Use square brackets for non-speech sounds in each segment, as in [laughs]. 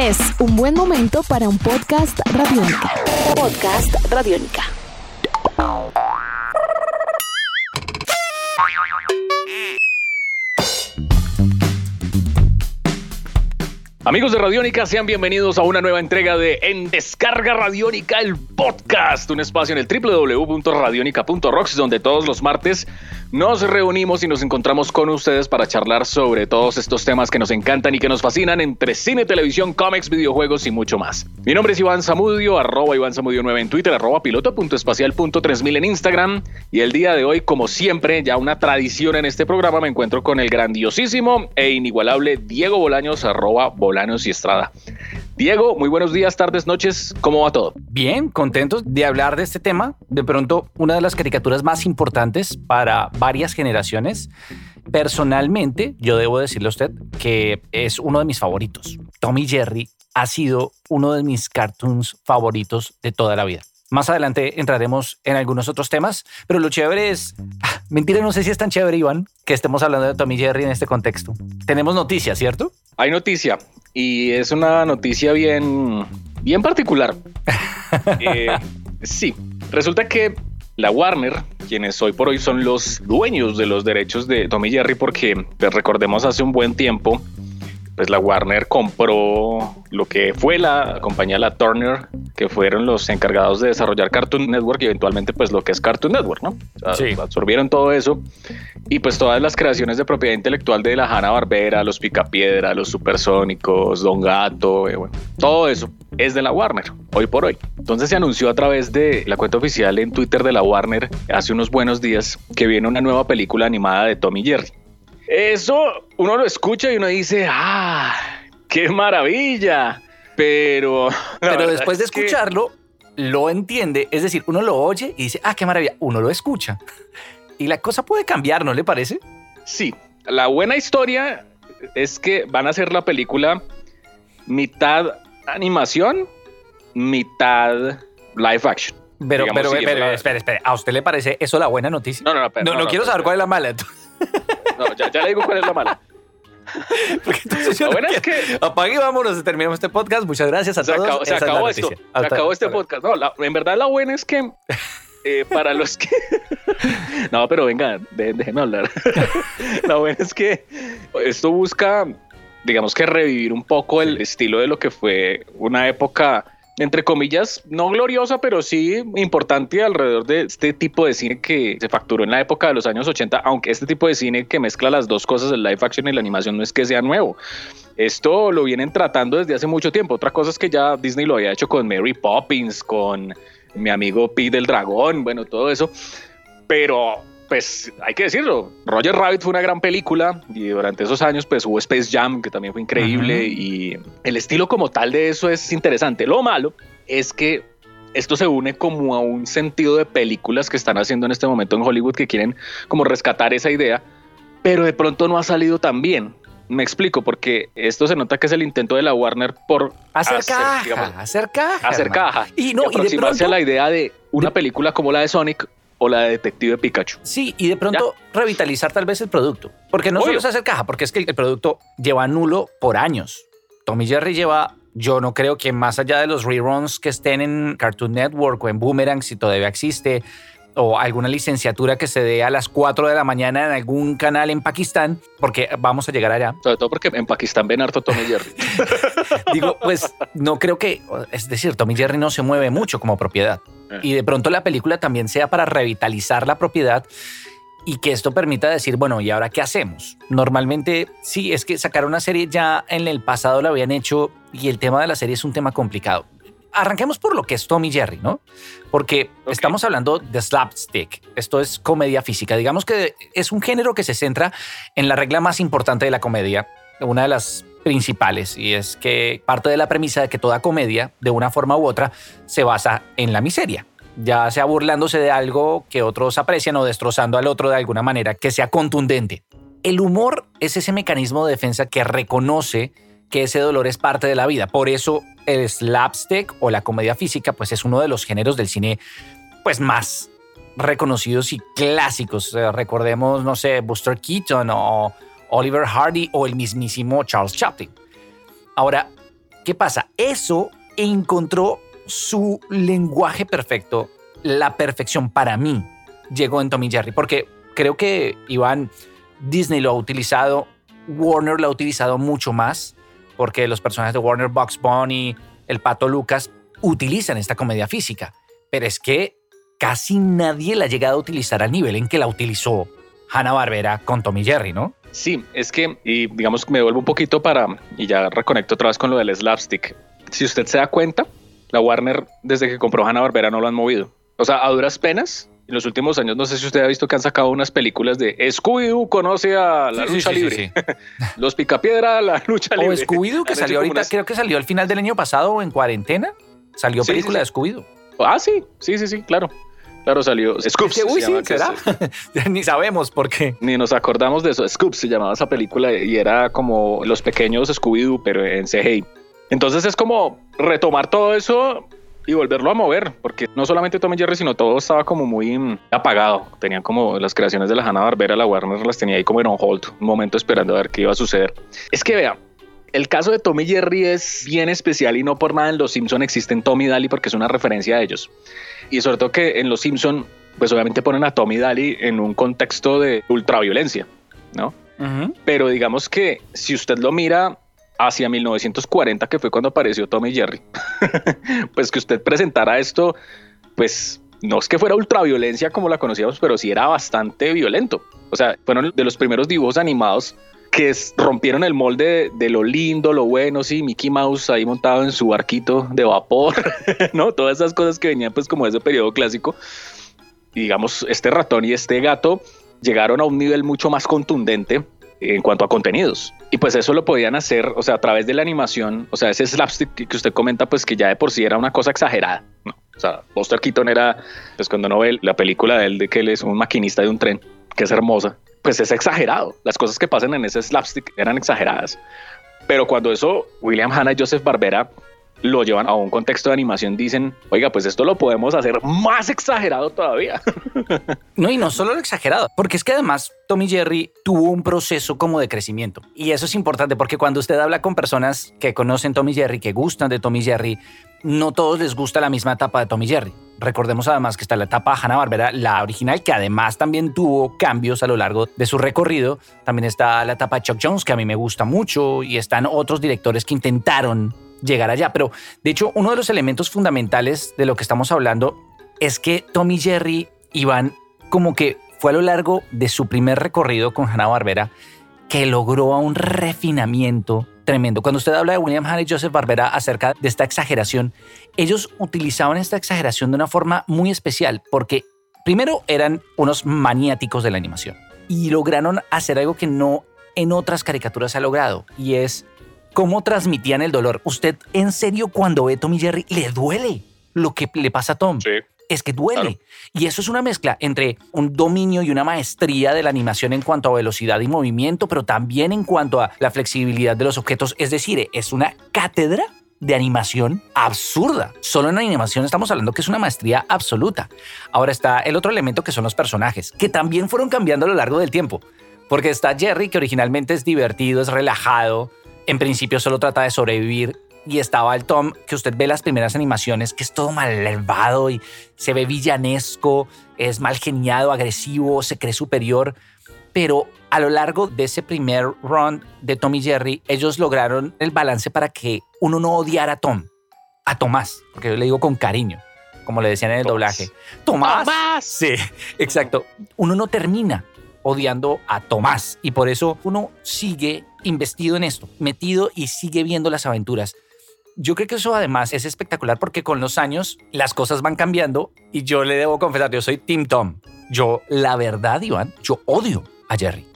Es un buen momento para un podcast radiónica. Podcast radiónica. Amigos de Radiónica, sean bienvenidos a una nueva entrega de En Descarga Radiónica, el podcast, un espacio en el www.radionica.rocks, donde todos los martes nos reunimos y nos encontramos con ustedes para charlar sobre todos estos temas que nos encantan y que nos fascinan entre cine, televisión, cómics, videojuegos y mucho más. Mi nombre es Iván Zamudio, arroba Iván Zamudio 9 en Twitter, arroba piloto.espacial.3000 en Instagram. Y el día de hoy, como siempre, ya una tradición en este programa, me encuentro con el grandiosísimo e inigualable Diego Bolaños, arroba Bolaños y Estrada. Diego, muy buenos días, tardes, noches. ¿Cómo va todo? Bien, contentos de hablar de este tema. De pronto, una de las caricaturas más importantes para varias generaciones. Personalmente, yo debo decirle a usted que es uno de mis favoritos. Tommy Jerry ha sido uno de mis cartoons favoritos de toda la vida. Más adelante entraremos en algunos otros temas, pero lo chévere es... Ah, mentira, no sé si es tan chévere, Iván, que estemos hablando de Tommy Jerry en este contexto. Tenemos noticias, ¿cierto? Hay noticia y es una noticia bien, bien particular. [laughs] Eh, sí, resulta que la Warner, quienes hoy por hoy son los dueños de los derechos de Tommy Jerry, porque pues, recordemos hace un buen tiempo, pues la Warner compró lo que fue la compañía La Turner, que fueron los encargados de desarrollar Cartoon Network y eventualmente pues lo que es Cartoon Network, ¿no? sí. Absorbieron todo eso y pues todas las creaciones de propiedad intelectual de la Hanna Barbera, los Picapiedra, los Supersónicos, Don Gato, eh, bueno, todo eso es de la Warner, hoy por hoy. Entonces se anunció a través de la cuenta oficial en Twitter de la Warner hace unos buenos días que viene una nueva película animada de Tommy Jerry. Eso uno lo escucha y uno dice, ah, qué maravilla. Pero... [laughs] Pero después de escucharlo, lo entiende. Es decir, uno lo oye y dice, ah, qué maravilla. Uno lo escucha. Y la cosa puede cambiar, ¿no le parece? Sí. La buena historia es que van a hacer la película mitad animación, mitad live action. Pero, pero, pero, espere, espere. ¿A usted le parece eso la buena noticia? No, no, no. no, no, quiero saber cuál es la mala. No, ya, ya le digo cuál es la mala. [laughs] Porque entonces yo bueno, es que apague y vámonos, terminamos este podcast. Muchas gracias a se todos. Acabó, se acabó esto. Se acabó este podcast. No, la, en verdad la buena es que eh, [laughs] para los que [laughs] no, pero venga, déjenme hablar. la buena es que esto busca, digamos que revivir un poco el estilo de lo que fue una época entre comillas, no gloriosa, pero sí importante alrededor de este tipo de cine que se facturó en la época de los años 80, aunque este tipo de cine que mezcla las dos cosas, el live action y la animación, no es que sea nuevo. Esto lo vienen tratando desde hace mucho tiempo. Otra cosa es que ya Disney lo había hecho con Mary Poppins, con mi amigo Pete del Dragón, bueno, todo eso. Pero pues hay que decirlo, Roger Rabbit fue una gran película y durante esos años pues hubo Space Jam que también fue increíble y el estilo como tal de eso es interesante. Lo malo es que esto se une como a un sentido de películas que están haciendo en este momento en Hollywood que quieren como rescatar esa idea, pero de pronto no ha salido tan bien. Me explico, porque esto se nota que es el intento de la Warner por hacer, caja, hacer caja, hacer caja y no aproximarse a la idea de una película como la de Sonic o la de Detective Pikachu. Sí, y de pronto revitalizar tal vez el producto. Porque no solo es hacer caja, porque es que el producto lleva nulo por años. Tommy Jerry lleva, yo no creo que más allá de los reruns que estén en Cartoon Network o en Boomerang, si todavía existe, o alguna licenciatura que se dé a las 4 de la mañana en algún canal en Pakistán, porque vamos a llegar allá. Sobre todo porque en Pakistán ven harto Tommy Jerry. [laughs] Digo, pues no creo que, es decir, Tommy Jerry no se mueve mucho como propiedad. Eh. y de pronto la película también sea para revitalizar la propiedad y que esto permita decir, bueno, ¿y ahora qué hacemos? Normalmente sí, es que sacar una serie ya en el pasado la habían hecho y el tema de la serie es un tema complicado. Arranquemos por lo que es Tommy Jerry, ¿no? Porque estamos hablando de slapstick. Esto es comedia física. Digamos que es un género que se centra en la regla más importante de la comedia, una de las principales y es que parte de la premisa de que toda comedia, de una forma u otra, se basa en la miseria, ya sea burlándose de algo que otros aprecian o destrozando al otro de alguna manera que sea contundente. El humor es ese mecanismo de defensa que reconoce que ese dolor es parte de la vida. Por eso el slapstick o la comedia física pues es uno de los géneros del cine pues más reconocidos y clásicos. recordemos, no sé, Buster Keaton o Oliver Hardy o el mismísimo Charles Chaplin. Ahora, ¿Qué pasa? Eso encontró su lenguaje perfecto, la perfección para mí llegó en Tommy Jerry, porque creo que Iván Disney lo ha utilizado, Warner lo ha utilizado mucho más, porque los personajes de Warner, Bugs Bunny, el Pato Lucas utilizan esta comedia física, pero es que casi nadie la ha llegado a utilizar al nivel en que la utilizó Hanna Barbera con Tommy Jerry, ¿no? Sí, es que, y digamos me vuelvo un poquito para, y ya reconecto otra vez con lo del slapstick. Si usted se da cuenta, la Warner, desde que compró Hanna Barbera, no lo han movido. O sea, a duras penas, en los últimos años, no sé si usted ha visto que han sacado unas películas de Scooby-Doo conoce a la lucha libre. [laughs] los Picapiedra, la lucha libre. O Scooby-Doo, que salió ahorita, creo que salió al final del año pasado en cuarentena. Salió película de Scooby-Doo. Ah, sí, sí, sí, sí, claro. Claro, salió Scoops. Uy, sí, ¿será? [laughs] Ni sabemos por qué. Ni nos acordamos de eso. Scoops se llamaba esa película y era como los pequeños Scooby-Doo, pero en CGI. Entonces es como retomar todo eso y volverlo a mover, porque no solamente Tom y Jerry, sino todo estaba como muy mm, apagado. Tenían como las creaciones de la Hanna Barbera, la Warner las tenía ahí como en on hold, un momento esperando a ver qué iba a suceder. Es que vea, el caso de Tommy Jerry es bien especial y no por nada en Los Simpson existen Tommy Daly porque es una referencia a ellos. Y sobre todo que en Los Simpson, pues obviamente ponen a Tommy Daly en un contexto de ultraviolencia, ¿no? Pero digamos que si usted lo mira hacia 1940, que fue cuando apareció Tommy Jerry, [laughs] pues que usted presentara esto, pues no es que fuera ultraviolencia como la conocíamos, pero sí era bastante violento. O sea, fueron de los primeros dibujos animados que rompieron el molde de, lo lindo, lo bueno, sí, Mickey Mouse ahí montado en su barquito de vapor, [laughs] ¿no? Todas esas cosas que venían pues como de ese periodo clásico. Y digamos, este ratón y este gato llegaron a un nivel mucho más contundente en cuanto a contenidos. Y pues eso lo podían hacer, o sea, a través de la animación, o sea, ese slapstick que usted comenta, pues que ya de por sí era una cosa exagerada, ¿no? O sea, Buster Keaton era, pues cuando uno ve la película de él, de que él es un maquinista de un tren, que es hermosa, pues es exagerado. Las cosas que pasan en ese slapstick eran exageradas. Pero cuando eso William Hanna y Joseph Barbera lo llevan a un contexto de animación, dicen, oiga, pues esto lo podemos hacer más exagerado todavía. [laughs] No, y no solo lo exagerado, porque es que además Tommy Jerry tuvo un proceso como de crecimiento. Y eso es importante porque cuando usted habla con personas que conocen Tommy Jerry, que gustan de Tommy Jerry, no todos les gusta la misma etapa de Tommy Jerry. Recordemos además que está la etapa Hanna-Barbera, la original, que además también tuvo cambios a lo largo de su recorrido. También está la etapa Chuck Jones, que a mí me gusta mucho, y están otros directores que intentaron llegar allá. Pero de hecho, uno de los elementos fundamentales de lo que estamos hablando es que Tommy Jerry iban como que fue a lo largo de su primer recorrido con Hanna-Barbera que logró un refinamiento tremendo. Cuando usted habla de William Hanna y Joseph Barbera acerca de esta exageración, ellos utilizaban esta exageración de una forma muy especial porque primero eran unos maniáticos de la animación y lograron hacer algo que no en otras caricaturas ha logrado y es cómo transmitían el dolor. Usted en serio cuando ve Tom y Jerry le duele lo que le pasa a Tom. Sí es que duele. Y eso es una mezcla entre un dominio y una maestría de la animación en cuanto a velocidad y movimiento, pero también en cuanto a la flexibilidad de los objetos. Es decir, es una cátedra de animación absurda. Solo en animación estamos hablando que es una maestría absoluta. Ahora está el otro elemento que son los personajes, que también fueron cambiando a lo largo del tiempo. Porque está Jerry, que originalmente es divertido, es relajado, en principio solo trata de sobrevivir y estaba el Tom, que usted ve las primeras animaciones, que es todo malvado y se ve villanesco, es mal geniado, agresivo, se cree superior. Pero a lo largo de ese primer run de Tom y Jerry, ellos lograron el balance para que uno no odiara a Tom, a Tomás, porque yo le digo con cariño, como le decían en el doblaje. Tomás. Tomás. Sí, exacto. Uno no termina odiando a Tomás y por eso uno sigue investido en esto, metido y sigue viendo las aventuras yo creo que eso además es espectacular porque con los años las cosas van cambiando y yo le debo confesar, yo soy Tim Tom. Yo, la verdad, Iván, yo odio a Jerry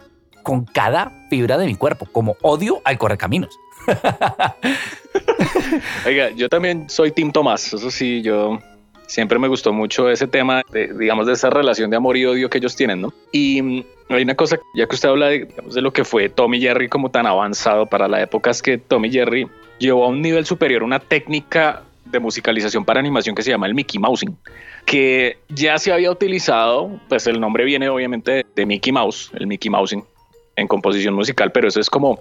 con cada fibra de mi cuerpo, como odio al correcaminos. [laughs] Oiga, yo también soy Tim Tomás, eso sí, yo siempre me gustó mucho ese tema, digamos, de esa relación de amor y odio que ellos tienen, ¿no? Y mm, hay una cosa, ya que usted habla de, de lo que fue Tommy Jerry como tan avanzado para la época, es que Tommy Jerry llevó a un nivel superior una técnica de musicalización para animación que se llama el Mickey Mousing, que ya se había utilizado, pues el nombre viene obviamente de Mickey Mouse, el Mickey Mousing en composición musical, pero eso es como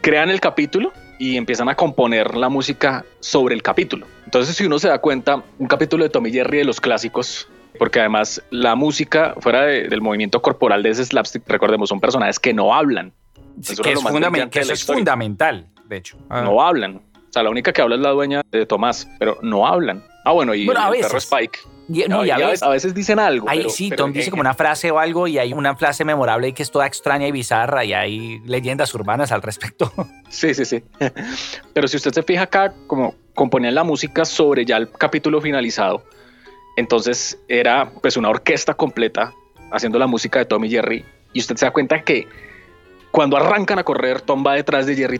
crean el capítulo y empiezan a componer la música sobre el capítulo. Entonces, si uno se da cuenta, un capítulo de Tommy Jerry de los clásicos, porque además la música fuera del movimiento corporal de ese slapstick, recordemos, son personajes que no hablan. Eso, que es, eso es fundamental, de hecho. Ah. No hablan. O sea, la única que habla es la dueña de Tomás, pero no hablan. Ah, bueno, y el perro Spike. A, veces, dicen algo. Ahí sí, Tom dice como una frase o algo y hay una frase memorable y que es toda extraña y bizarra y hay leyendas urbanas al respecto. [laughs] Sí, sí, sí. Pero si usted se fija acá, como componían la música sobre ya el capítulo finalizado, entonces era pues una orquesta completa haciendo la música de Tommy Jerry y usted se da cuenta que cuando arrancan a correr, Tom va detrás de Jerry,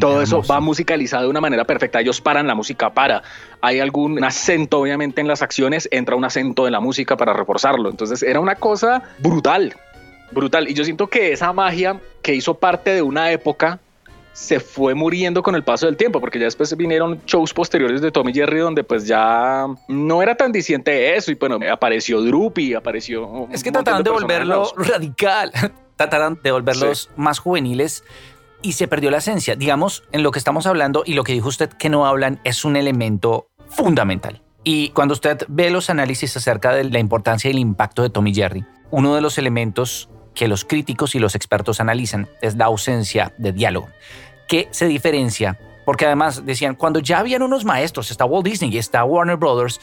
todo eso va musicalizado de una manera perfecta. Ellos paran, la música para. Hay algún acento, obviamente, en las acciones, entra un acento de la música para reforzarlo. Entonces era una cosa brutal, brutal. Y yo siento que esa magia que hizo parte de una época se fue muriendo con el paso del tiempo, porque ya después vinieron shows posteriores de Tommy Jerry donde pues ya no era tan diciente eso y bueno, apareció Droopy, apareció... Es que trataron de volverlo radical trataron de volverlos más juveniles y se perdió la esencia. Digamos, en lo que estamos hablando y lo que dijo usted que no hablan es un elemento fundamental. Y cuando usted ve los análisis acerca de la importancia y el impacto de Tommy Jerry, uno de los elementos que los críticos y los expertos analizan es la ausencia de diálogo, que se diferencia porque además decían, cuando ya habían unos maestros, está Walt Disney y está Warner Brothers,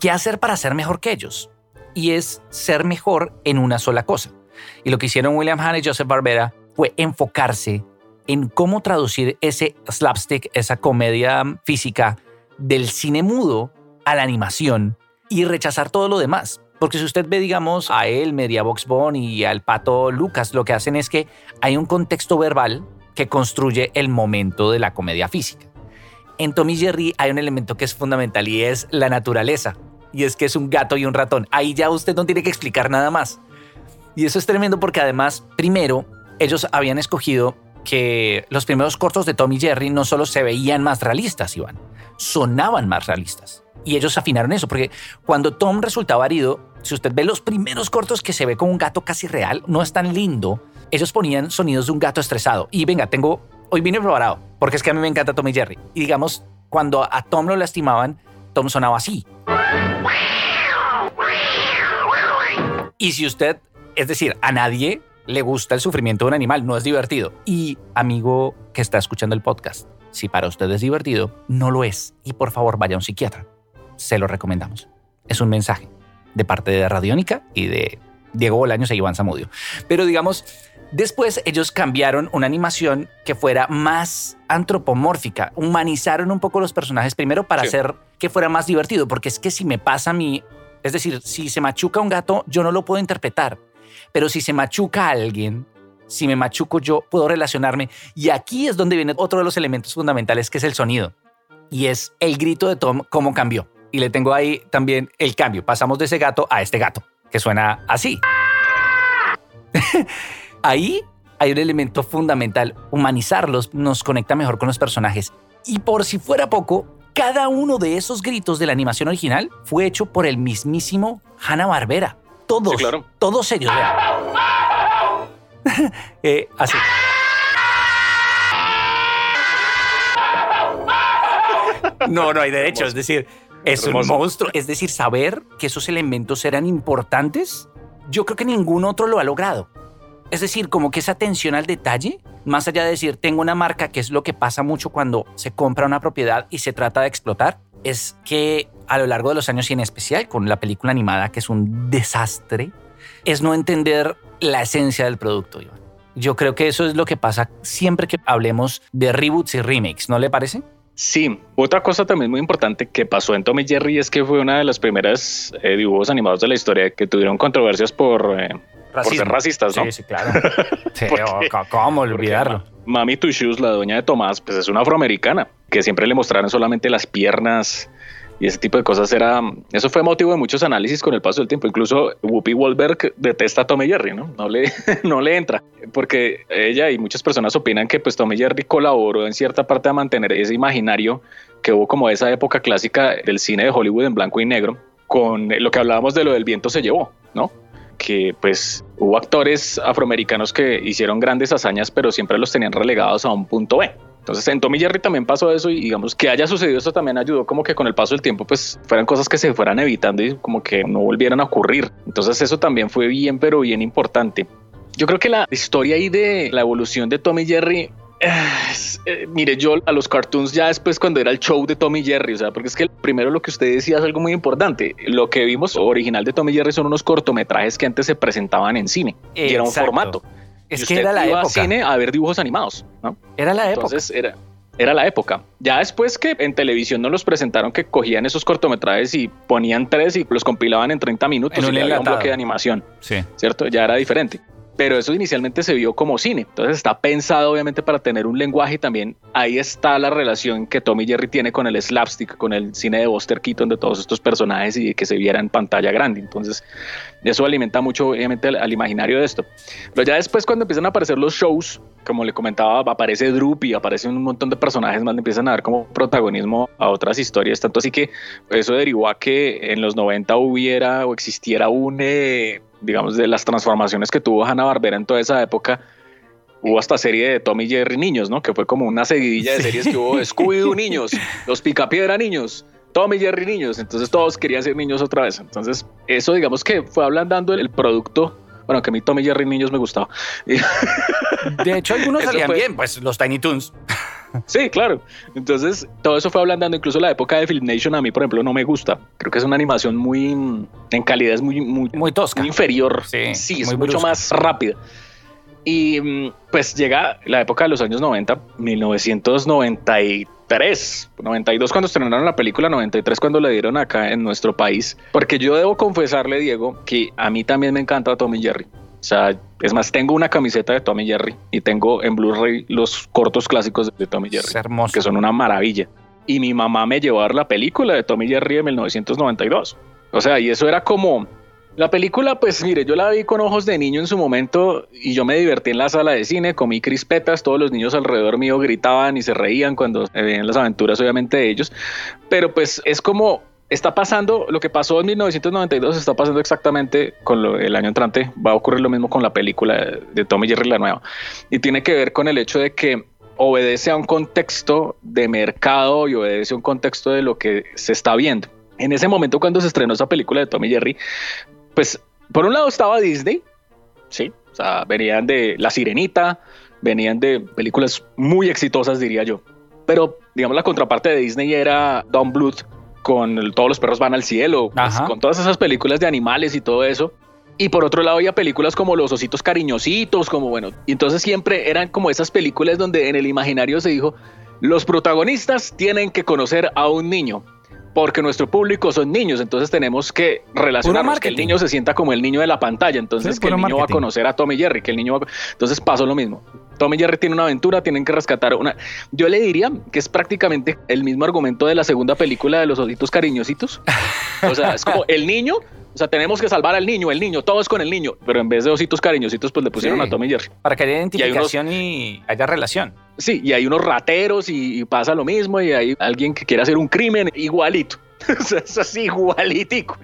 ¿qué hacer para ser mejor que ellos? Y es ser mejor en una sola cosa. Y lo que hicieron William Hahn y Joseph Barbera fue enfocarse en cómo traducir ese slapstick, esa comedia física del cine mudo a la animación y rechazar todo lo demás. Porque si usted ve, digamos, a él, Media Box Bone y al pato Lucas, lo que hacen es que hay un contexto verbal que construye el momento de la comedia física. En Tommy Jerry hay un elemento que es fundamental y es la naturaleza. Y es que es un gato y un ratón. Ahí ya usted no tiene que explicar nada más. Y eso es tremendo porque además, primero, ellos habían escogido que los primeros cortos de Tom y Jerry no solo se veían más realistas, Iván, sonaban más realistas. Y ellos afinaron eso, porque cuando Tom resultaba herido, si usted ve los primeros cortos que se ve con un gato casi real, no es tan lindo, ellos ponían sonidos de un gato estresado. Y venga, tengo, hoy vine preparado, porque es que a mí me encanta Tom y Jerry. Y digamos, cuando a Tom lo lastimaban, Tom sonaba así. Y si usted es decir, a nadie le gusta el sufrimiento de un animal, no es divertido. Y amigo que está escuchando el podcast, si para usted es divertido, no lo es. Y por favor vaya a un psiquiatra. Se lo recomendamos. Es un mensaje de parte de Radiónica y de Diego Bolaños e Iván Zamudio. Pero digamos, después ellos cambiaron una animación que fuera más antropomórfica, humanizaron un poco los personajes primero para hacer que fuera más divertido, porque es que si me pasa a mí, es decir, si se machuca un gato, yo no lo puedo interpretar pero si se machuca a alguien, si me machuco yo, puedo relacionarme. Y aquí es donde viene otro de los elementos fundamentales, que es el sonido. Y es el grito de Tom, cómo cambió. Y le tengo ahí también el cambio. Pasamos de ese gato a este gato, que suena así. [laughs] ahí hay un elemento fundamental. Humanizarlos nos conecta mejor con los personajes. Y por si fuera poco, cada uno de esos gritos de la animación original fue hecho por el mismísimo Hanna Barbera. Todos, todos ellos. [laughs] eh, así. No, no hay derecho. Es decir, es un monstruo. Es decir, saber que esos elementos eran importantes, yo creo que ningún otro lo ha logrado. Es decir, como que esa atención al detalle, más allá de decir, tengo una marca, que es lo que pasa mucho cuando se compra una propiedad y se trata de explotar, es que a lo largo de los años y en especial con la película animada, que es un desastre, es no entender la esencia del producto, Yo creo que eso es lo que pasa siempre que hablemos de reboots y remakes, ¿no le parece? Sí, otra cosa también muy importante que pasó en Tom y Jerry es que fue una de las primeras eh, dibujos animados de la historia que tuvieron controversias por, eh, ser racistas, ¿no? Sí, sí, claro. [laughs] ¿Cómo olvidarlo? Mami Shoes, la dueña de Tomás, pues es una afroamericana que siempre le mostraron solamente las piernas y ese tipo de cosas era eso fue motivo de muchos análisis con el paso del tiempo. Incluso Whoopi Goldberg detesta a Tommy Jerry no le [laughs] no le entra porque ella y muchas personas opinan que pues Tommy Jerry colaboró en cierta parte a mantener ese imaginario que hubo como esa época clásica del cine de Hollywood en blanco y negro con lo que hablábamos de lo del viento se llevó no que pues hubo actores afroamericanos que hicieron grandes hazañas pero siempre los tenían relegados a un punto B Entonces en Tommy Jerry también pasó eso y digamos que haya sucedido esto también ayudó como que con el paso del tiempo pues fueran cosas que se fueran evitando y como que no volvieran a ocurrir. Entonces eso también fue bien pero bien importante. Yo creo que la historia ahí de la evolución de Tommy Jerry eh, mire, yo a los cartoons ya después cuando era el show de Tommy Jerry, o sea, porque es que primero lo que usted decía es algo muy importante. Lo que vimos original de Tommy Jerry son unos cortometrajes que antes se presentaban en cine y era un formato. Es que era la época. cine a ver dibujos animados, ¿no? Era la época. Entonces era, era la época. Ya después que en televisión nos los presentaron que cogían esos cortometrajes y ponían tres y los compilaban en 30 minutos en y un bloque de animación. Sí. ¿Cierto? Ya era diferente pero eso inicialmente se vio como cine. Entonces está pensado obviamente para tener un lenguaje y también ahí está la relación que Tommy Jerry tiene con el slapstick, con el cine de Buster Keaton de todos estos personajes y que se viera en pantalla grande. Entonces eso alimenta mucho obviamente al, imaginario de esto. Pero ya después cuando empiezan a aparecer los shows, como le comentaba, aparece Droopy, aparecen un montón de personajes más, le empiezan a dar como protagonismo a otras historias, tanto así que eso derivó a que en los 90 hubiera o existiera un... Eh, digamos, de las transformaciones que tuvo Hanna Barbera en toda esa época, hubo hasta serie de Tommy Jerry Niños, ¿no? Que fue como una seguidilla de series que hubo Scooby-Doo Niños, [laughs] Los Picapiedra Niños, Tommy Jerry Niños, entonces todos querían ser niños otra vez. Entonces, eso digamos que fue ablandando el producto bueno, que a mí Tommy Jerry Niños me gustaba. De hecho, algunos salían bien, pues los Tiny Toons. Sí, claro. Entonces, todo eso fue ablandando. Incluso la época de Film Nation a mí, por ejemplo, no me gusta. Creo que es una animación muy, en calidad es muy, muy, muy tosca. Muy inferior. Sí, sí es mucho más rápida. Y mm, pues llega la época de los años 90, 1993, 92 cuando estrenaron la película, 93 cuando la dieron acá en nuestro país. Porque yo debo confesarle, Diego, que a mí también me encanta Tommy Jerry. O sea, es más, tengo una camiseta de Tommy Jerry y tengo en Blu-ray los cortos clásicos de Tommy Jerry. Es Que son una maravilla. Y mi mamá me llevó a ver la película de Tommy Jerry de 1992. O sea, y eso era como... La película, pues mire, yo la vi con ojos de niño en su momento y yo me divertí en la sala de cine, comí crispetas, todos los niños alrededor mío gritaban y se reían cuando veían las aventuras obviamente de ellos, pero pues es como está pasando, lo que pasó en 1992 está pasando exactamente con el año entrante, va a ocurrir lo mismo con la película de Tommy Jerry la nueva. Y tiene que ver con el hecho de que obedece a un contexto de mercado y obedece a un contexto de lo que se está viendo. En ese momento cuando se estrenó esa película de Tommy Jerry, pues por un lado estaba Disney, sí, o sea, venían de La Sirenita, venían de películas muy exitosas diría yo. Pero digamos la contraparte de Disney era Don Bluth, con Todos los perros van al cielo, pues, con todas esas películas de animales y todo eso. Y por otro lado había películas como Los ositos cariñositos, como bueno, y entonces siempre eran como esas películas donde en el imaginario se dijo, los protagonistas tienen que conocer a un niño, porque nuestro público son niños, entonces tenemos que relacionarnos que el niño se sienta como el niño de la pantalla, entonces que el niño va a conocer a Tommy Jerry, que el niño va Entonces pasó lo mismo. Tommy Jerry tiene una aventura, tienen que rescatar una. Yo le diría que es prácticamente el mismo argumento de la segunda película de los ositos cariñositos. O sea, es como el niño, o sea, tenemos que salvar al niño, el niño, todo es con el niño, pero en vez de ositos cariñositos, pues le pusieron a Tommy Jerry. Para que haya identificación y, haya relación. Sí, y hay unos rateros y, pasa lo mismo, y hay alguien que quiere hacer un crimen igualito. [laughs] es así igualitico.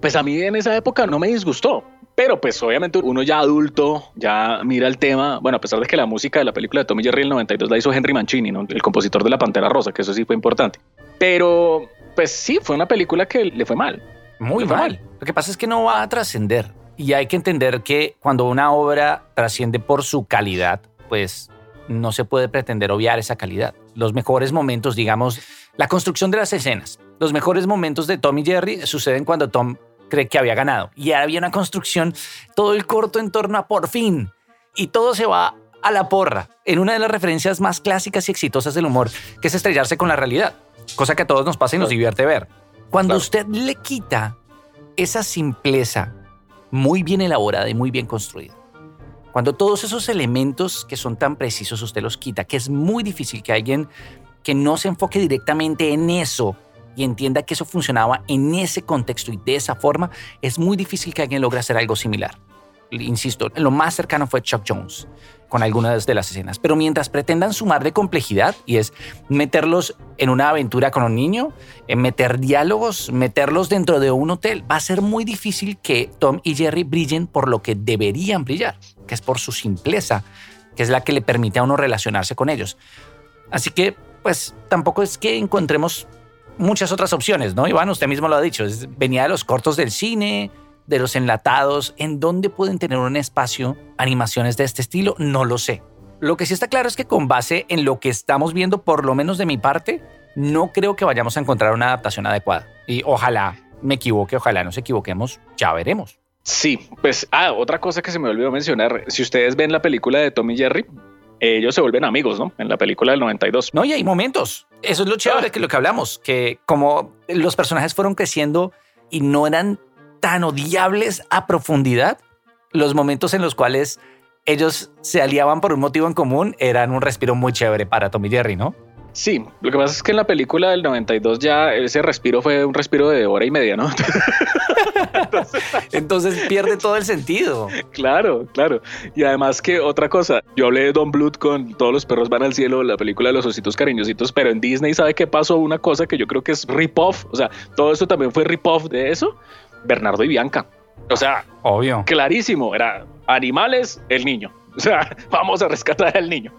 Pues a mí en esa época no me disgustó. Pero pues obviamente uno ya adulto, ya mira el tema, bueno, a pesar de que la música de la película de Tommy Jerry el 92 la hizo Henry Mancini, ¿no? el compositor de La Pantera Rosa, que eso sí fue importante. Pero pues sí, fue una película que le fue mal. Muy mal. Lo que pasa es que no va a trascender. Y hay que entender que cuando una obra trasciende por su calidad, pues no se puede pretender obviar esa calidad. Los mejores momentos, digamos, la construcción de las escenas. Los mejores momentos de Tommy Jerry suceden cuando Tom cree que había ganado. Y había una construcción, todo el corto en torno a por fin. Y todo se va a la porra, en una de las referencias más clásicas y exitosas del humor, que es estrellarse con la realidad, cosa que a todos nos pasa y nos divierte ver. Cuando usted le quita esa simpleza muy bien elaborada y muy bien construida, cuando todos esos elementos que son tan precisos usted los quita, que es muy difícil que alguien que no se enfoque directamente en eso y entienda que eso funcionaba en ese contexto y de esa forma, es muy difícil que alguien logre hacer algo similar. Insisto, lo más cercano fue Chuck Jones con algunas de las escenas, pero mientras pretendan sumar de complejidad y es meterlos en una aventura con un niño, en meter diálogos, meterlos dentro de un hotel, va a ser muy difícil que Tom y Jerry brillen por lo que deberían brillar, que es por su simpleza, que es la que le permite a uno relacionarse con ellos. Así que, pues, tampoco es que encontremos muchas otras opciones, ¿no? Iván, usted mismo lo ha dicho, venía de los cortos del cine, de los enlatados, ¿en dónde pueden tener un espacio animaciones de este estilo? No lo sé. Lo que sí está claro es que con base en lo que estamos viendo, por lo menos de mi parte, no creo que vayamos a encontrar una adaptación adecuada. Y ojalá me equivoque, ojalá nos equivoquemos, ya veremos. Sí, pues, ah, otra cosa que se me olvidó mencionar, si ustedes ven la película de Tommy Jerry, ellos se vuelven amigos, ¿no? En la película del 92. No, y hay momentos. Eso es lo chévere ah. que lo que hablamos, que como los personajes fueron creciendo y no eran tan odiables a profundidad, los momentos en los cuales ellos se aliaban por un motivo en común eran un respiro muy chévere para Tommy Jerry, ¿no? Sí, lo que pasa es que en la película del 92 ya ese respiro fue un respiro de hora y media, ¿no? [laughs] Entonces, pierde todo el sentido. Claro, claro. Y además que otra cosa, yo hablé de Don Bluth con Todos los perros van al cielo, la película de los ositos cariñositos, pero en Disney sabe qué pasó una cosa que yo creo que es rip-off, o sea, todo esto también fue rip-off de eso, Bernardo y Bianca. O sea, obvio. Clarísimo, era animales, el niño. [laughs] O sea, vamos a rescatar al niño.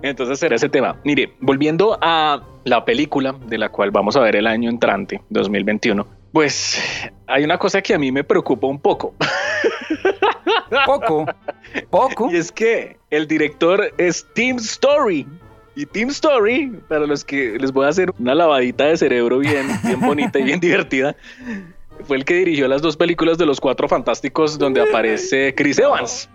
Entonces era ese tema. Mire, volviendo a la película de la cual vamos a ver el año entrante, 2021, pues hay una cosa que a mí me preocupa un poco. [laughs] Poco, poco. Y es que el director es Tim Story. Y Team Story, para los que les voy a hacer una lavadita de cerebro bien, bien bonita y bien [laughs] divertida, fue el que dirigió las dos películas de los Cuatro Fantásticos donde aparece Chris Evans.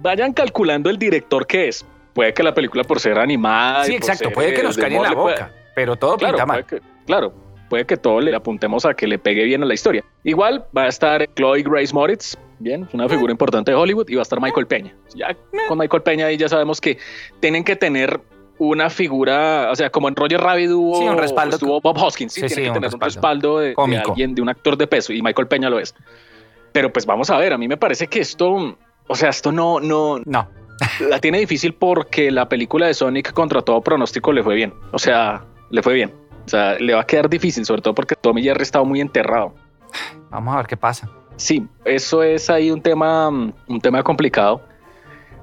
Vayan calculando el director que es puede que la película por ser animada. Sí, exacto, puede que nos caiga en la boca, pero todo claro, pinta mal. Puede que, claro, puede que todo le apuntemos a que le pegue bien a la historia. Igual va a estar Chloe Grace Moritz, bien, una figura importante de Hollywood, y va a estar Michael Peña. Ya con Michael Peña ahí ya sabemos que tienen que tener una figura, o sea, como en Roger Rabbit hubo, un respaldo. estuvo Bob Hoskins, sí, tiene que tener un respaldo, de, de, alguien, de un actor de peso, y Michael Peña lo es. Pero pues vamos a ver, a mí me parece que esto, o sea, esto no, no, no [laughs] la tiene difícil porque la película de Sonic contra todo pronóstico le fue bien. O sea, le fue bien. O sea, le va a quedar difícil, sobre todo porque Tommy Jerry estaba muy enterrado. Vamos a ver qué pasa. Sí, eso es ahí un tema, un tema complicado.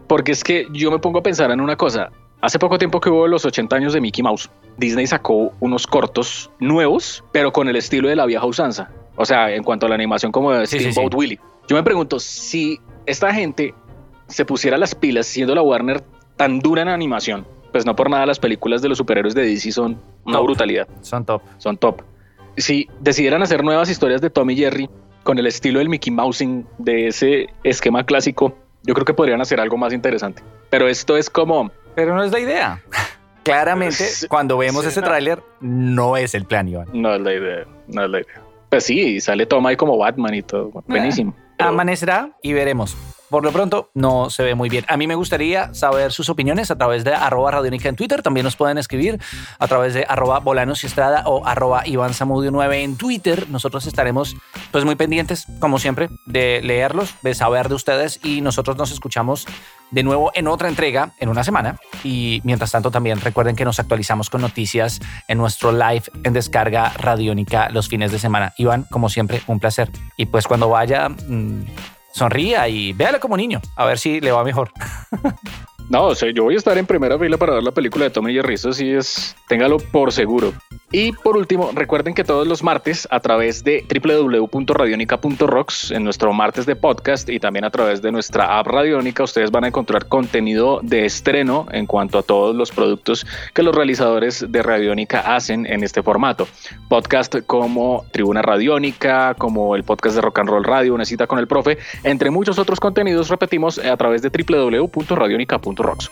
Porque es que yo me pongo a pensar en una cosa. Hace poco tiempo que hubo los 80 años de Mickey Mouse, Disney sacó unos cortos nuevos, pero con el estilo de la vieja usanza. O sea, en cuanto a la animación como de Steamboat Willie. Yo me pregunto si esta gente se pusiera las pilas siendo la Warner tan dura en animación, pues no por nada las películas de los superhéroes de DC son una brutalidad. Son top. Son top. Si decidieran hacer nuevas historias de Tommy Jerry con el estilo del Mickey Mousing de ese esquema clásico, yo creo que podrían hacer algo más interesante. Pero esto es como... Pero no es la idea. Claramente, cuando vemos ese tráiler, no es el plan, Iván. No es la idea, no es la idea. Pues sí, sale Tom ahí como Batman y todo. Buenísimo. Amanecerá y veremos. Por lo pronto, no se ve muy bien. A mí me gustaría saber sus opiniones a través de arroba en Twitter. También nos pueden escribir a través de arroba y estrada o arroba Iván Samudio 9 en Twitter. Nosotros estaremos pues muy pendientes, como siempre, de leerlos, de saber de ustedes y nosotros nos escuchamos de nuevo en otra entrega en una semana. Y mientras tanto, también recuerden que nos actualizamos con noticias en nuestro live en descarga radiónica los fines de semana. Iván, como siempre, un placer. Y pues cuando vaya... Mm, sonría y véala como niño, a ver si le va mejor. [laughs] No, o sea, yo voy a estar en primera fila para ver la película de Tommy Jerry, eso sí es, téngalo por seguro. Y por último, recuerden que todos los martes a través de www.radionica.rocks, en nuestro martes de podcast y también a través de nuestra app Radionica, ustedes van a encontrar contenido de estreno en cuanto a todos los productos que los realizadores de Radionica hacen en este formato. Podcast como Tribuna Radiónica, como el podcast de Rock and Roll Radio, Una cita con el profe, entre muchos otros contenidos, repetimos, a través de www.radionica.rocks.